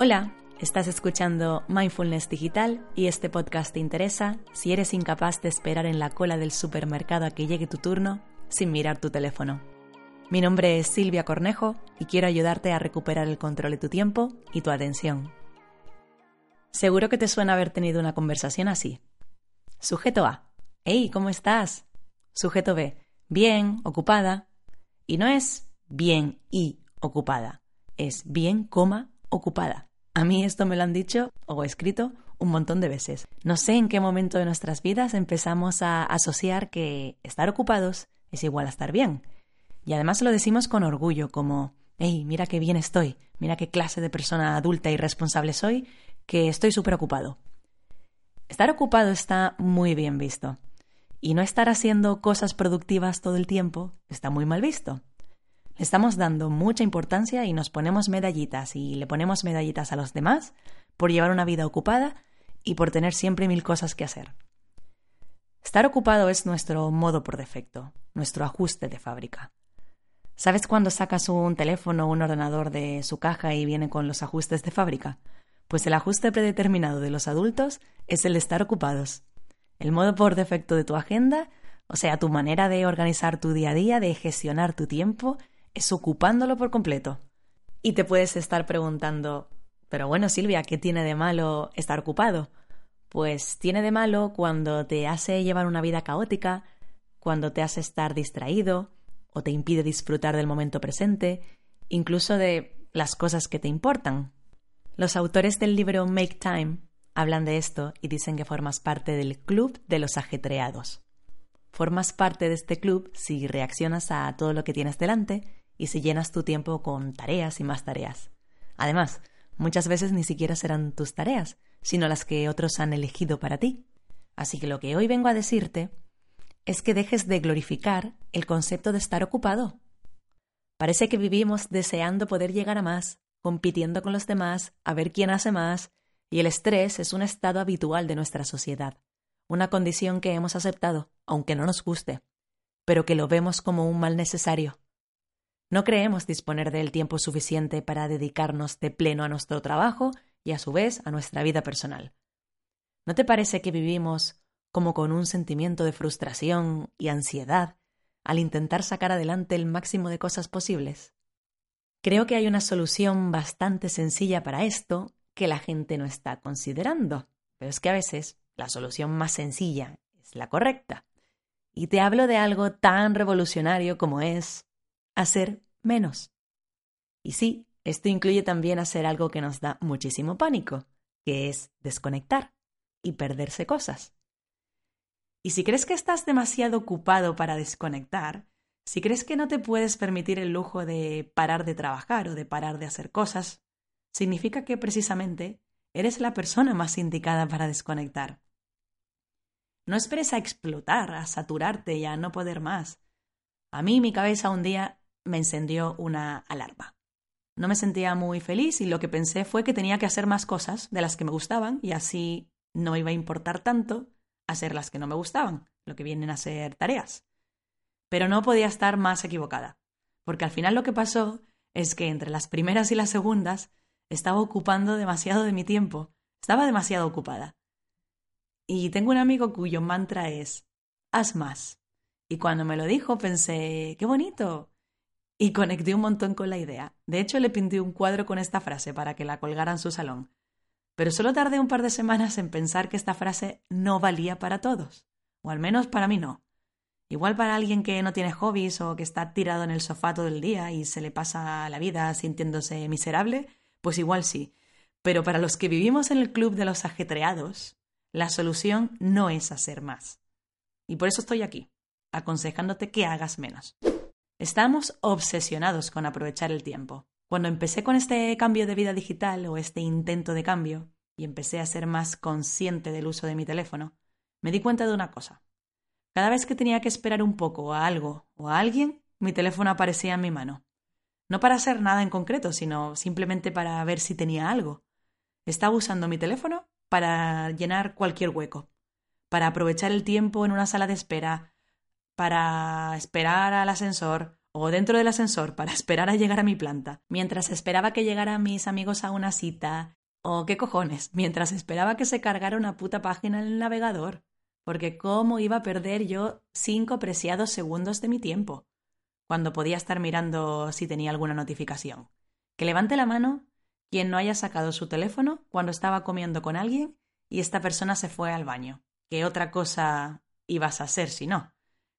Hola, estás escuchando Mindfulness Digital y este podcast te interesa si eres incapaz de esperar en la cola del supermercado a que llegue tu turno sin mirar tu teléfono. Mi nombre es Silvia Cornejo y quiero ayudarte a recuperar el control de tu tiempo y tu atención. Seguro que te suena haber tenido una conversación así. Sujeto A. Hey, ¿cómo estás? Sujeto B. Bien, ocupada. Y no es bien y ocupada, es bien, coma, ocupada. A mí esto me lo han dicho o escrito un montón de veces. No sé en qué momento de nuestras vidas empezamos a asociar que estar ocupados es igual a estar bien. Y además lo decimos con orgullo, como, hey, mira qué bien estoy, mira qué clase de persona adulta y responsable soy, que estoy súper ocupado. Estar ocupado está muy bien visto. Y no estar haciendo cosas productivas todo el tiempo está muy mal visto. Estamos dando mucha importancia y nos ponemos medallitas y le ponemos medallitas a los demás por llevar una vida ocupada y por tener siempre mil cosas que hacer. Estar ocupado es nuestro modo por defecto, nuestro ajuste de fábrica. ¿Sabes cuando sacas un teléfono o un ordenador de su caja y viene con los ajustes de fábrica? Pues el ajuste predeterminado de los adultos es el de estar ocupados. El modo por defecto de tu agenda, o sea, tu manera de organizar tu día a día, de gestionar tu tiempo, es ocupándolo por completo. Y te puedes estar preguntando, pero bueno, Silvia, ¿qué tiene de malo estar ocupado? Pues tiene de malo cuando te hace llevar una vida caótica, cuando te hace estar distraído o te impide disfrutar del momento presente, incluso de las cosas que te importan. Los autores del libro Make Time hablan de esto y dicen que formas parte del club de los ajetreados. Formas parte de este club si reaccionas a todo lo que tienes delante y si llenas tu tiempo con tareas y más tareas. Además, muchas veces ni siquiera serán tus tareas, sino las que otros han elegido para ti. Así que lo que hoy vengo a decirte es que dejes de glorificar el concepto de estar ocupado. Parece que vivimos deseando poder llegar a más, compitiendo con los demás, a ver quién hace más, y el estrés es un estado habitual de nuestra sociedad, una condición que hemos aceptado, aunque no nos guste, pero que lo vemos como un mal necesario. No creemos disponer del tiempo suficiente para dedicarnos de pleno a nuestro trabajo y a su vez a nuestra vida personal. ¿No te parece que vivimos como con un sentimiento de frustración y ansiedad al intentar sacar adelante el máximo de cosas posibles? Creo que hay una solución bastante sencilla para esto que la gente no está considerando, pero es que a veces la solución más sencilla es la correcta. Y te hablo de algo tan revolucionario como es hacer menos. Y sí, esto incluye también hacer algo que nos da muchísimo pánico, que es desconectar y perderse cosas. Y si crees que estás demasiado ocupado para desconectar, si crees que no te puedes permitir el lujo de parar de trabajar o de parar de hacer cosas, significa que precisamente eres la persona más indicada para desconectar. No esperes a explotar, a saturarte y a no poder más. A mí mi cabeza un día me encendió una alarma. No me sentía muy feliz y lo que pensé fue que tenía que hacer más cosas de las que me gustaban y así no iba a importar tanto hacer las que no me gustaban, lo que vienen a ser tareas. Pero no podía estar más equivocada, porque al final lo que pasó es que entre las primeras y las segundas estaba ocupando demasiado de mi tiempo, estaba demasiado ocupada. Y tengo un amigo cuyo mantra es, haz más. Y cuando me lo dijo pensé, qué bonito, y conecté un montón con la idea. De hecho, le pinté un cuadro con esta frase para que la colgara en su salón. Pero solo tardé un par de semanas en pensar que esta frase no valía para todos. O al menos para mí no. Igual para alguien que no tiene hobbies o que está tirado en el sofá todo el día y se le pasa la vida sintiéndose miserable, pues igual sí. Pero para los que vivimos en el club de los ajetreados, la solución no es hacer más. Y por eso estoy aquí, aconsejándote que hagas menos. Estamos obsesionados con aprovechar el tiempo. Cuando empecé con este cambio de vida digital o este intento de cambio y empecé a ser más consciente del uso de mi teléfono, me di cuenta de una cosa. Cada vez que tenía que esperar un poco a algo o a alguien, mi teléfono aparecía en mi mano. No para hacer nada en concreto, sino simplemente para ver si tenía algo. Estaba usando mi teléfono para llenar cualquier hueco, para aprovechar el tiempo en una sala de espera, para esperar al ascensor o dentro del ascensor para esperar a llegar a mi planta, mientras esperaba que llegaran mis amigos a una cita, o qué cojones, mientras esperaba que se cargara una puta página en el navegador, porque cómo iba a perder yo cinco preciados segundos de mi tiempo, cuando podía estar mirando si tenía alguna notificación. Que levante la mano quien no haya sacado su teléfono cuando estaba comiendo con alguien y esta persona se fue al baño. ¿Qué otra cosa ibas a hacer si no?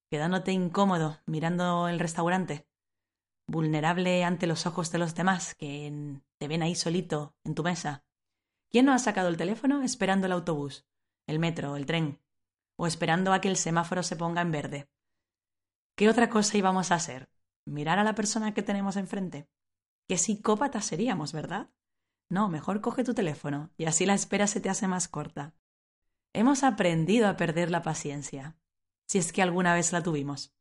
Quedándote incómodo mirando el restaurante, vulnerable ante los ojos de los demás que te ven ahí solito en tu mesa. ¿Quién no ha sacado el teléfono esperando el autobús, el metro, el tren, o esperando a que el semáforo se ponga en verde? ¿Qué otra cosa íbamos a hacer? ¿Mirar a la persona que tenemos enfrente? Qué psicópatas seríamos, ¿verdad? No, mejor coge tu teléfono y así la espera se te hace más corta. Hemos aprendido a perder la paciencia si es que alguna vez la tuvimos.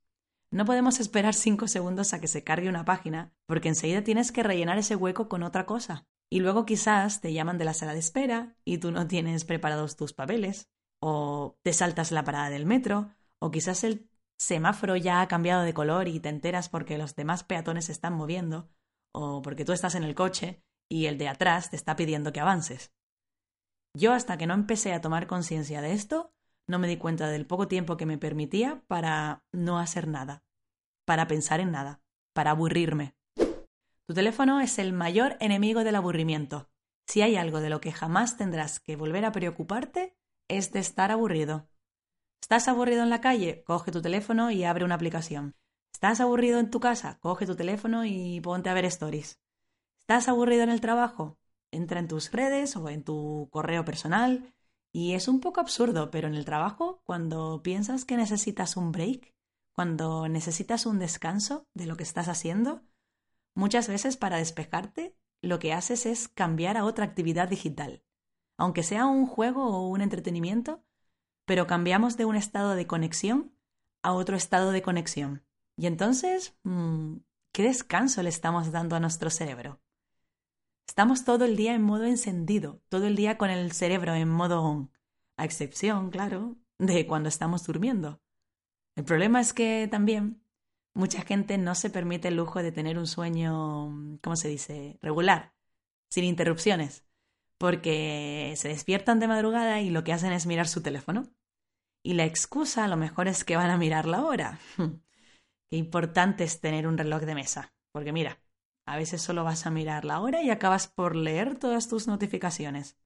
No podemos esperar cinco segundos a que se cargue una página, porque enseguida tienes que rellenar ese hueco con otra cosa. Y luego quizás te llaman de la sala de espera y tú no tienes preparados tus papeles, o te saltas la parada del metro, o quizás el semáforo ya ha cambiado de color y te enteras porque los demás peatones se están moviendo, o porque tú estás en el coche y el de atrás te está pidiendo que avances. Yo hasta que no empecé a tomar conciencia de esto, no me di cuenta del poco tiempo que me permitía para no hacer nada, para pensar en nada, para aburrirme. Tu teléfono es el mayor enemigo del aburrimiento. Si hay algo de lo que jamás tendrás que volver a preocuparte, es de estar aburrido. ¿Estás aburrido en la calle? Coge tu teléfono y abre una aplicación. ¿Estás aburrido en tu casa? Coge tu teléfono y ponte a ver stories. ¿Estás aburrido en el trabajo? Entra en tus redes o en tu correo personal y es un poco absurdo, pero en el trabajo, cuando piensas que necesitas un break, cuando necesitas un descanso de lo que estás haciendo, muchas veces para despejarte, lo que haces es cambiar a otra actividad digital. Aunque sea un juego o un entretenimiento, pero cambiamos de un estado de conexión a otro estado de conexión. Y entonces, mm, ¿qué descanso le estamos dando a nuestro cerebro? Estamos todo el día en modo encendido, todo el día con el cerebro en modo on, a excepción, claro, de cuando estamos durmiendo. El problema es que también mucha gente no se permite el lujo de tener un sueño, ¿cómo se dice?, regular, sin interrupciones, porque se despiertan de madrugada y lo que hacen es mirar su teléfono. Y la excusa a lo mejor es que van a mirar la hora. Qué importante es tener un reloj de mesa, porque mira, a veces solo vas a mirar la hora y acabas por leer todas tus notificaciones.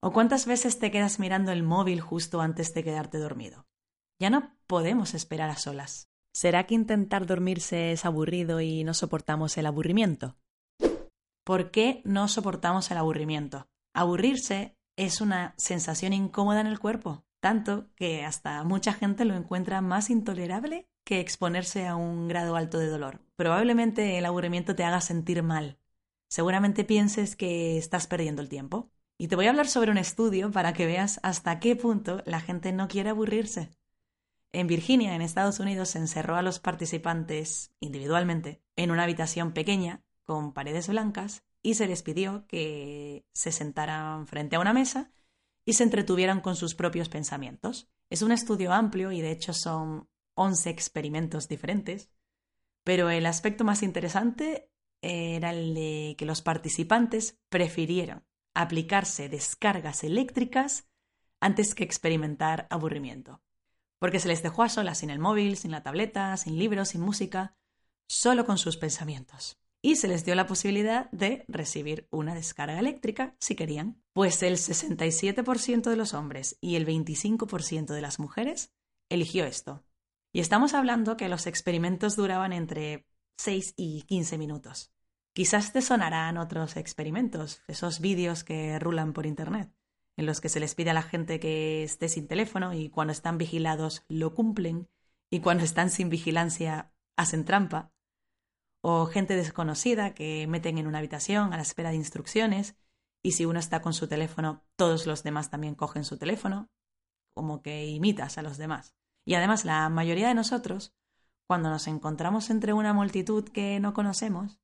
¿O cuántas veces te quedas mirando el móvil justo antes de quedarte dormido? Ya no podemos esperar a solas. ¿Será que intentar dormirse es aburrido y no soportamos el aburrimiento? ¿Por qué no soportamos el aburrimiento? Aburrirse es una sensación incómoda en el cuerpo, tanto que hasta mucha gente lo encuentra más intolerable que exponerse a un grado alto de dolor. Probablemente el aburrimiento te haga sentir mal. Seguramente pienses que estás perdiendo el tiempo. Y te voy a hablar sobre un estudio para que veas hasta qué punto la gente no quiere aburrirse. En Virginia, en Estados Unidos, se encerró a los participantes individualmente en una habitación pequeña con paredes blancas y se les pidió que se sentaran frente a una mesa y se entretuvieran con sus propios pensamientos. Es un estudio amplio y de hecho son 11 experimentos diferentes, pero el aspecto más interesante era el de que los participantes prefirieron aplicarse descargas eléctricas antes que experimentar aburrimiento, porque se les dejó a solas sin el móvil, sin la tableta, sin libros, sin música, solo con sus pensamientos. Y se les dio la posibilidad de recibir una descarga eléctrica si querían, pues el 67% de los hombres y el 25% de las mujeres eligió esto. Y estamos hablando que los experimentos duraban entre 6 y 15 minutos. Quizás te sonarán otros experimentos, esos vídeos que rulan por Internet, en los que se les pide a la gente que esté sin teléfono y cuando están vigilados lo cumplen y cuando están sin vigilancia hacen trampa. O gente desconocida que meten en una habitación a la espera de instrucciones y si uno está con su teléfono, todos los demás también cogen su teléfono, como que imitas a los demás. Y además la mayoría de nosotros, cuando nos encontramos entre una multitud que no conocemos,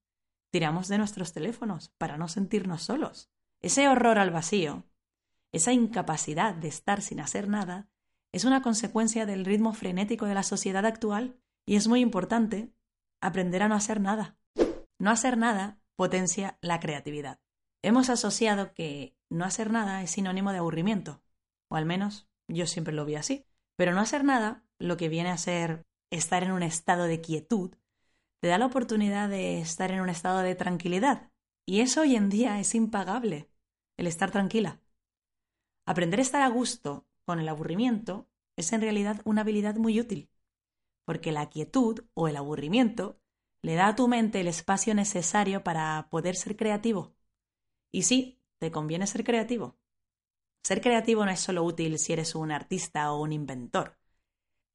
tiramos de nuestros teléfonos para no sentirnos solos. Ese horror al vacío, esa incapacidad de estar sin hacer nada, es una consecuencia del ritmo frenético de la sociedad actual y es muy importante aprender a no hacer nada. No hacer nada potencia la creatividad. Hemos asociado que no hacer nada es sinónimo de aburrimiento, o al menos yo siempre lo vi así. Pero no hacer nada, lo que viene a ser estar en un estado de quietud, te da la oportunidad de estar en un estado de tranquilidad. Y eso hoy en día es impagable, el estar tranquila. Aprender a estar a gusto con el aburrimiento es en realidad una habilidad muy útil, porque la quietud o el aburrimiento le da a tu mente el espacio necesario para poder ser creativo. Y sí, te conviene ser creativo. Ser creativo no es solo útil si eres un artista o un inventor.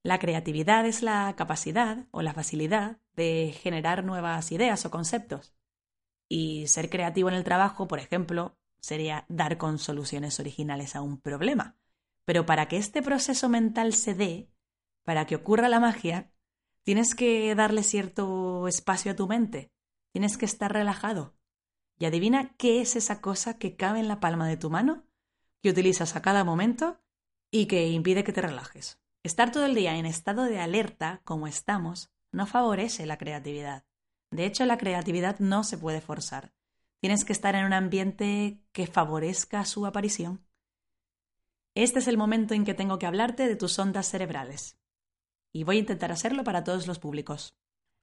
La creatividad es la capacidad o la facilidad de generar nuevas ideas o conceptos. Y ser creativo en el trabajo, por ejemplo, sería dar con soluciones originales a un problema. Pero para que este proceso mental se dé, para que ocurra la magia, tienes que darle cierto espacio a tu mente, tienes que estar relajado. Y adivina qué es esa cosa que cabe en la palma de tu mano, que utilizas a cada momento y que impide que te relajes. Estar todo el día en estado de alerta, como estamos, no favorece la creatividad. De hecho, la creatividad no se puede forzar. Tienes que estar en un ambiente que favorezca su aparición. Este es el momento en que tengo que hablarte de tus ondas cerebrales. Y voy a intentar hacerlo para todos los públicos.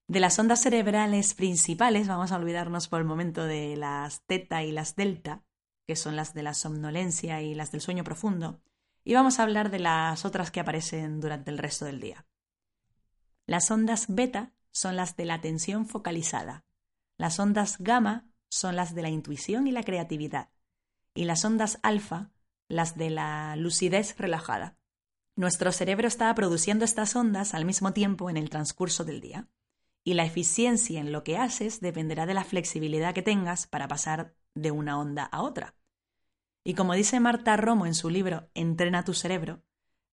De las ondas cerebrales principales, vamos a olvidarnos por el momento de las teta y las delta, que son las de la somnolencia y las del sueño profundo, y vamos a hablar de las otras que aparecen durante el resto del día. Las ondas beta son las de la atención focalizada. Las ondas gamma son las de la intuición y la creatividad. Y las ondas alfa las de la lucidez relajada. Nuestro cerebro está produciendo estas ondas al mismo tiempo en el transcurso del día, y la eficiencia en lo que haces dependerá de la flexibilidad que tengas para pasar de una onda a otra. Y como dice Marta Romo en su libro Entrena tu cerebro,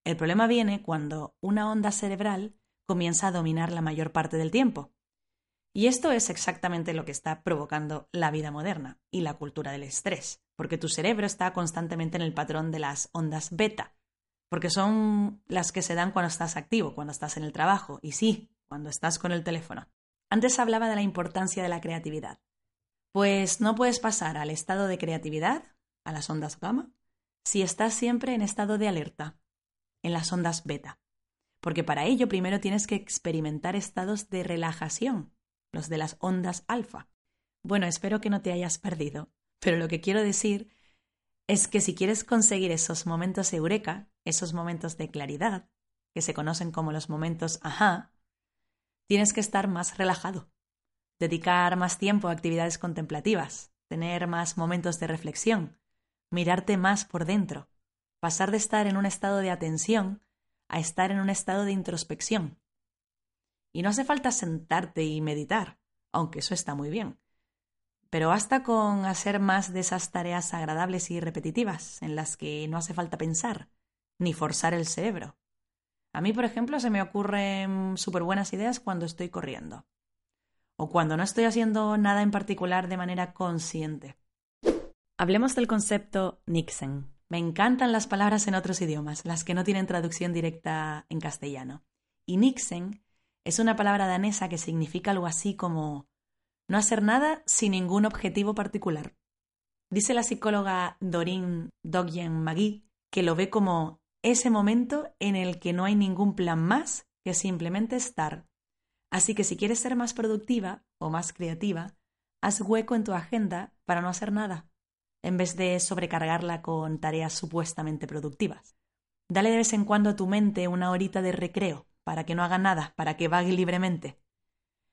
el problema viene cuando una onda cerebral comienza a dominar la mayor parte del tiempo. Y esto es exactamente lo que está provocando la vida moderna y la cultura del estrés porque tu cerebro está constantemente en el patrón de las ondas beta, porque son las que se dan cuando estás activo, cuando estás en el trabajo, y sí, cuando estás con el teléfono. Antes hablaba de la importancia de la creatividad. Pues no puedes pasar al estado de creatividad, a las ondas gamma, si estás siempre en estado de alerta, en las ondas beta. Porque para ello primero tienes que experimentar estados de relajación, los de las ondas alfa. Bueno, espero que no te hayas perdido pero lo que quiero decir es que si quieres conseguir esos momentos eureka, esos momentos de claridad, que se conocen como los momentos ajá, tienes que estar más relajado, dedicar más tiempo a actividades contemplativas, tener más momentos de reflexión, mirarte más por dentro, pasar de estar en un estado de atención a estar en un estado de introspección. Y no hace falta sentarte y meditar, aunque eso está muy bien. Pero basta con hacer más de esas tareas agradables y repetitivas, en las que no hace falta pensar, ni forzar el cerebro. A mí, por ejemplo, se me ocurren súper buenas ideas cuando estoy corriendo. O cuando no estoy haciendo nada en particular de manera consciente. Hablemos del concepto Nixon. Me encantan las palabras en otros idiomas, las que no tienen traducción directa en castellano. Y Nixon es una palabra danesa que significa algo así como no hacer nada sin ningún objetivo particular. Dice la psicóloga Doreen Dogyen Magui que lo ve como ese momento en el que no hay ningún plan más que simplemente estar. Así que si quieres ser más productiva o más creativa, haz hueco en tu agenda para no hacer nada, en vez de sobrecargarla con tareas supuestamente productivas. Dale de vez en cuando a tu mente una horita de recreo para que no haga nada, para que vague libremente.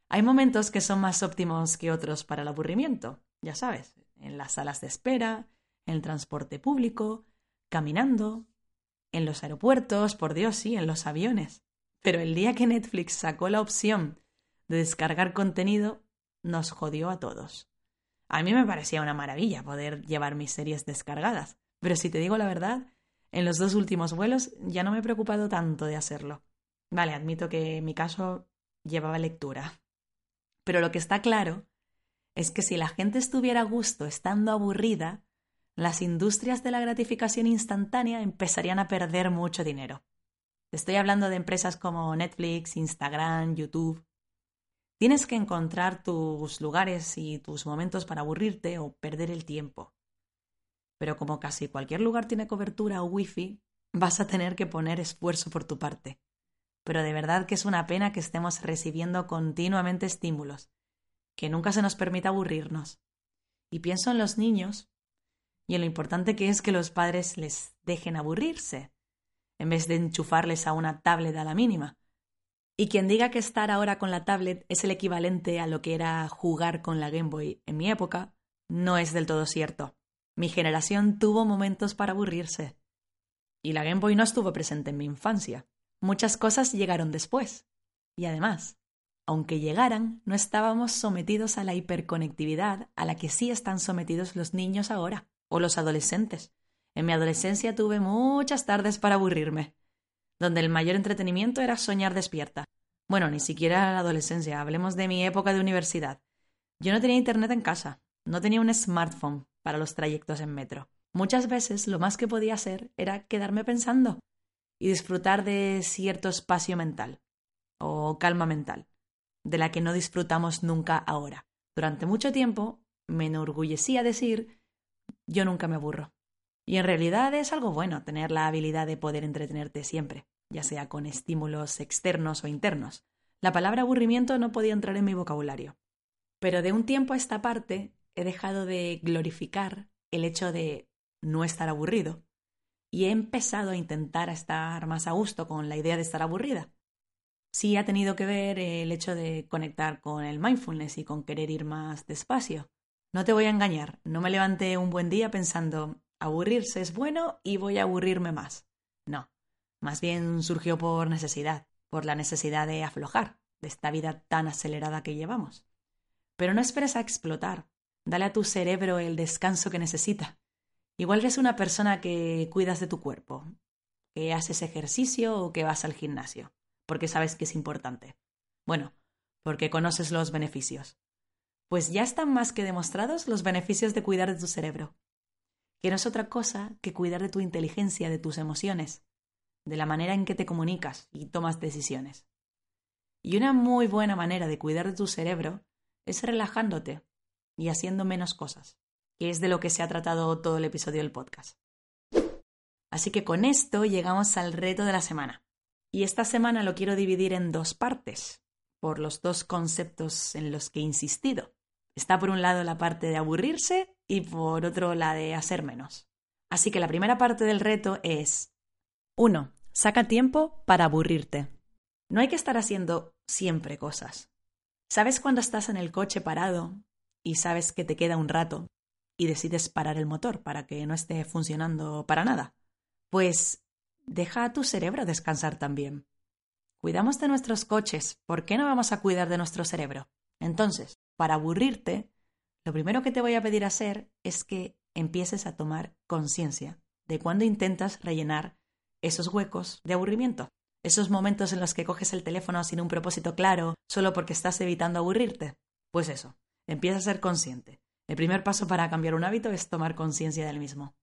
Hay momentos que son más óptimos que otros para el aburrimiento, ya sabes, en las salas de espera, en el transporte público, caminando, en los aeropuertos, por Dios, sí, en los aviones. Pero el día que Netflix sacó la opción de descargar contenido, nos jodió a todos. A mí me parecía una maravilla poder llevar mis series descargadas, pero si te digo la verdad, en los dos últimos vuelos ya no me he preocupado tanto de hacerlo. Vale, admito que en mi caso llevaba lectura, pero lo que está claro es que si la gente estuviera a gusto estando aburrida, las industrias de la gratificación instantánea empezarían a perder mucho dinero. estoy hablando de empresas como Netflix, Instagram, YouTube. Tienes que encontrar tus lugares y tus momentos para aburrirte o perder el tiempo. Pero como casi cualquier lugar tiene cobertura o wifi, vas a tener que poner esfuerzo por tu parte. Pero de verdad que es una pena que estemos recibiendo continuamente estímulos, que nunca se nos permita aburrirnos. Y pienso en los niños y en lo importante que es que los padres les dejen aburrirse, en vez de enchufarles a una tablet a la mínima. Y quien diga que estar ahora con la tablet es el equivalente a lo que era jugar con la Game Boy en mi época, no es del todo cierto. Mi generación tuvo momentos para aburrirse. Y la Game Boy no estuvo presente en mi infancia. Muchas cosas llegaron después. Y además, aunque llegaran, no estábamos sometidos a la hiperconectividad a la que sí están sometidos los niños ahora, o los adolescentes. En mi adolescencia tuve muchas tardes para aburrirme, donde el mayor entretenimiento era soñar despierta. Bueno, ni siquiera la adolescencia, hablemos de mi época de universidad. Yo no tenía internet en casa, no tenía un smartphone para los trayectos en metro. Muchas veces lo más que podía hacer era quedarme pensando y disfrutar de cierto espacio mental o calma mental de la que no disfrutamos nunca ahora. Durante mucho tiempo me enorgullecía decir yo nunca me aburro. Y en realidad es algo bueno tener la habilidad de poder entretenerte siempre, ya sea con estímulos externos o internos. La palabra aburrimiento no podía entrar en mi vocabulario. Pero de un tiempo a esta parte he dejado de glorificar el hecho de no estar aburrido y he empezado a intentar estar más a gusto con la idea de estar aburrida sí ha tenido que ver el hecho de conectar con el mindfulness y con querer ir más despacio. No te voy a engañar, no me levanté un buen día pensando aburrirse es bueno y voy a aburrirme más. No, más bien surgió por necesidad, por la necesidad de aflojar de esta vida tan acelerada que llevamos. Pero no esperes a explotar, dale a tu cerebro el descanso que necesita. Igual eres una persona que cuidas de tu cuerpo, que haces ejercicio o que vas al gimnasio porque sabes que es importante. Bueno, porque conoces los beneficios. Pues ya están más que demostrados los beneficios de cuidar de tu cerebro, que no es otra cosa que cuidar de tu inteligencia, de tus emociones, de la manera en que te comunicas y tomas decisiones. Y una muy buena manera de cuidar de tu cerebro es relajándote y haciendo menos cosas, que es de lo que se ha tratado todo el episodio del podcast. Así que con esto llegamos al reto de la semana. Y esta semana lo quiero dividir en dos partes, por los dos conceptos en los que he insistido. Está por un lado la parte de aburrirse y por otro la de hacer menos. Así que la primera parte del reto es 1. Saca tiempo para aburrirte. No hay que estar haciendo siempre cosas. ¿Sabes cuando estás en el coche parado y sabes que te queda un rato y decides parar el motor para que no esté funcionando para nada? Pues Deja a tu cerebro descansar también. Cuidamos de nuestros coches, ¿por qué no vamos a cuidar de nuestro cerebro? Entonces, para aburrirte, lo primero que te voy a pedir hacer es que empieces a tomar conciencia de cuando intentas rellenar esos huecos de aburrimiento, esos momentos en los que coges el teléfono sin un propósito claro, solo porque estás evitando aburrirte. Pues eso, empieza a ser consciente. El primer paso para cambiar un hábito es tomar conciencia del mismo.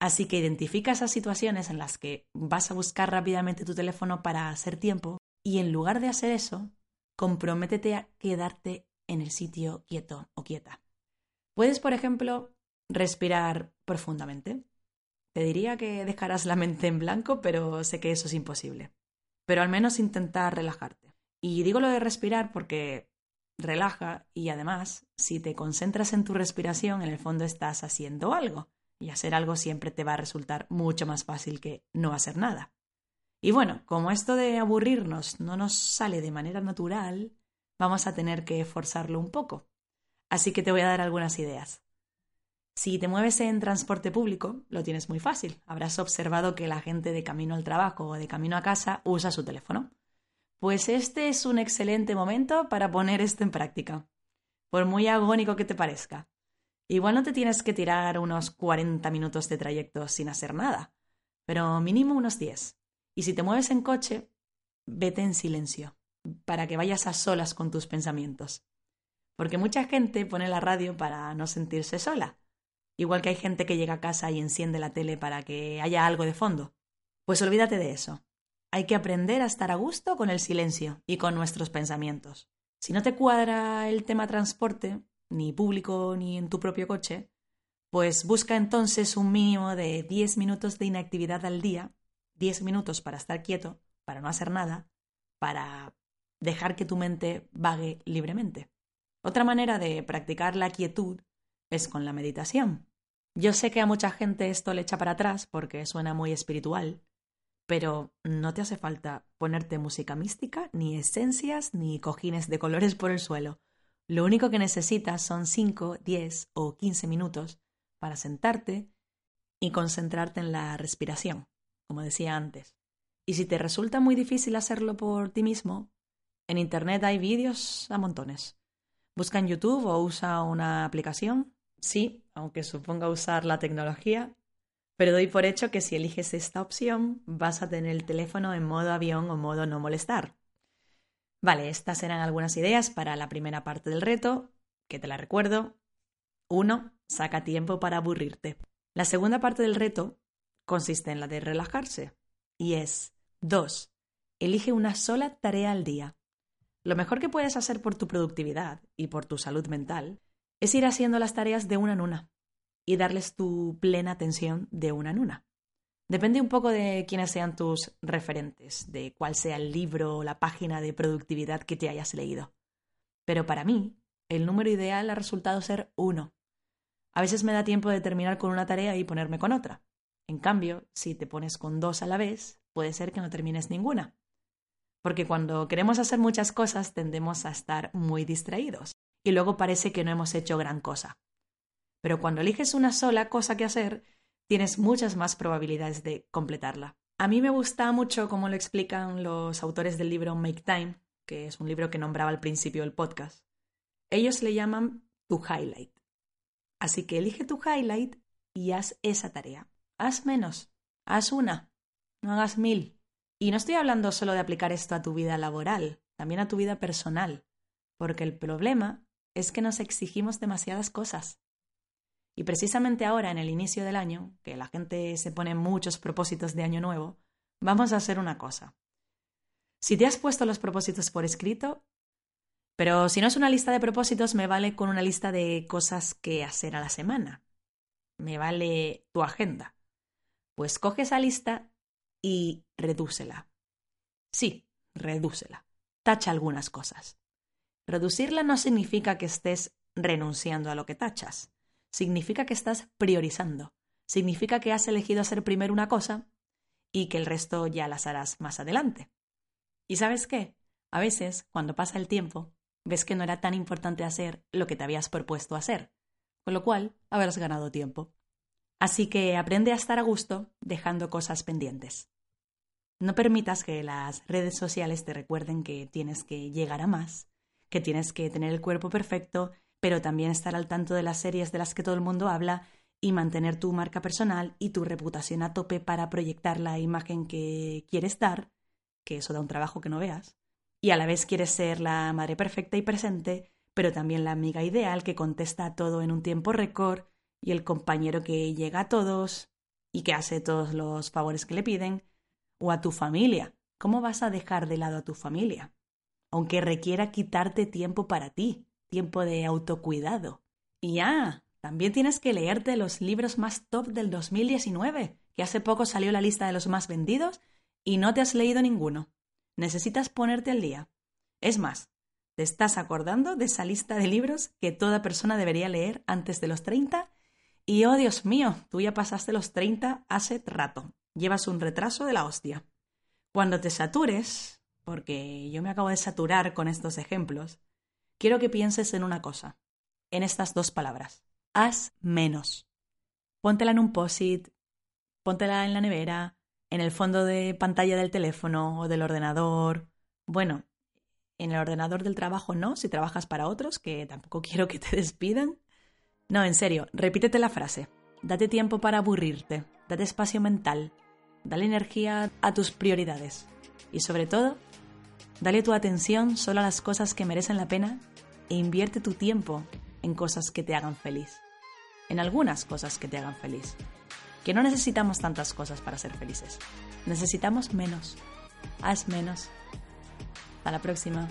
Así que identifica esas situaciones en las que vas a buscar rápidamente tu teléfono para hacer tiempo y en lugar de hacer eso, comprométete a quedarte en el sitio quieto o quieta. Puedes, por ejemplo, respirar profundamente. Te diría que dejarás la mente en blanco, pero sé que eso es imposible. Pero al menos intentar relajarte. Y digo lo de respirar porque relaja y además, si te concentras en tu respiración, en el fondo estás haciendo algo y hacer algo siempre te va a resultar mucho más fácil que no hacer nada. Y bueno, como esto de aburrirnos no nos sale de manera natural, vamos a tener que forzarlo un poco. Así que te voy a dar algunas ideas. Si te mueves en transporte público, lo tienes muy fácil. Habrás observado que la gente de camino al trabajo o de camino a casa usa su teléfono. Pues este es un excelente momento para poner esto en práctica. Por muy agónico que te parezca. Igual no te tienes que tirar unos 40 minutos de trayecto sin hacer nada, pero mínimo unos 10. Y si te mueves en coche, vete en silencio, para que vayas a solas con tus pensamientos. Porque mucha gente pone la radio para no sentirse sola, igual que hay gente que llega a casa y enciende la tele para que haya algo de fondo. Pues olvídate de eso. Hay que aprender a estar a gusto con el silencio y con nuestros pensamientos. Si no te cuadra el tema transporte, ni público ni en tu propio coche, pues busca entonces un mínimo de 10 minutos de inactividad al día, 10 minutos para estar quieto, para no hacer nada, para dejar que tu mente vague libremente. Otra manera de practicar la quietud es con la meditación. Yo sé que a mucha gente esto le echa para atrás porque suena muy espiritual, pero no te hace falta ponerte música mística, ni esencias, ni cojines de colores por el suelo. Lo único que necesitas son 5, 10 o 15 minutos para sentarte y concentrarte en la respiración, como decía antes. Y si te resulta muy difícil hacerlo por ti mismo, en Internet hay vídeos a montones. Busca en YouTube o usa una aplicación. Sí, aunque suponga usar la tecnología, pero doy por hecho que si eliges esta opción vas a tener el teléfono en modo avión o modo no molestar. Vale, estas eran algunas ideas para la primera parte del reto, que te la recuerdo. 1. Saca tiempo para aburrirte. La segunda parte del reto consiste en la de relajarse y es 2. Elige una sola tarea al día. Lo mejor que puedes hacer por tu productividad y por tu salud mental es ir haciendo las tareas de una en una y darles tu plena atención de una en una. Depende un poco de quiénes sean tus referentes, de cuál sea el libro o la página de productividad que te hayas leído. Pero para mí, el número ideal ha resultado ser uno. A veces me da tiempo de terminar con una tarea y ponerme con otra. En cambio, si te pones con dos a la vez, puede ser que no termines ninguna. Porque cuando queremos hacer muchas cosas tendemos a estar muy distraídos y luego parece que no hemos hecho gran cosa. Pero cuando eliges una sola cosa que hacer, tienes muchas más probabilidades de completarla. A mí me gusta mucho cómo lo explican los autores del libro Make Time, que es un libro que nombraba al principio del podcast. Ellos le llaman tu highlight. Así que elige tu highlight y haz esa tarea. Haz menos, haz una, no hagas mil. Y no estoy hablando solo de aplicar esto a tu vida laboral, también a tu vida personal, porque el problema es que nos exigimos demasiadas cosas. Y precisamente ahora, en el inicio del año, que la gente se pone muchos propósitos de año nuevo, vamos a hacer una cosa. Si te has puesto los propósitos por escrito, pero si no es una lista de propósitos, me vale con una lista de cosas que hacer a la semana. Me vale tu agenda. Pues coge esa lista y redúcela. Sí, redúcela. Tacha algunas cosas. Reducirla no significa que estés renunciando a lo que tachas significa que estás priorizando. Significa que has elegido hacer primero una cosa y que el resto ya las harás más adelante. ¿Y sabes qué? A veces, cuando pasa el tiempo, ves que no era tan importante hacer lo que te habías propuesto hacer, con lo cual habrás ganado tiempo. Así que aprende a estar a gusto dejando cosas pendientes. No permitas que las redes sociales te recuerden que tienes que llegar a más, que tienes que tener el cuerpo perfecto pero también estar al tanto de las series de las que todo el mundo habla y mantener tu marca personal y tu reputación a tope para proyectar la imagen que quieres dar, que eso da un trabajo que no veas, y a la vez quieres ser la madre perfecta y presente, pero también la amiga ideal que contesta a todo en un tiempo récord y el compañero que llega a todos y que hace todos los favores que le piden, o a tu familia. ¿Cómo vas a dejar de lado a tu familia? Aunque requiera quitarte tiempo para ti, tiempo de autocuidado. Y ah, también tienes que leerte los libros más top del 2019, que hace poco salió la lista de los más vendidos y no te has leído ninguno. Necesitas ponerte al día. Es más, ¿te estás acordando de esa lista de libros que toda persona debería leer antes de los 30? Y oh Dios mío, tú ya pasaste los 30 hace rato. Llevas un retraso de la hostia. Cuando te satures, porque yo me acabo de saturar con estos ejemplos, quiero que pienses en una cosa, en estas dos palabras. Haz menos. Póntela en un post-it, póntela en la nevera, en el fondo de pantalla del teléfono o del ordenador. Bueno, en el ordenador del trabajo no, si trabajas para otros, que tampoco quiero que te despidan. No, en serio, repítete la frase. Date tiempo para aburrirte, date espacio mental, dale energía a tus prioridades y sobre todo, Dale tu atención solo a las cosas que merecen la pena e invierte tu tiempo en cosas que te hagan feliz. En algunas cosas que te hagan feliz. Que no necesitamos tantas cosas para ser felices. Necesitamos menos. Haz menos. Hasta la próxima.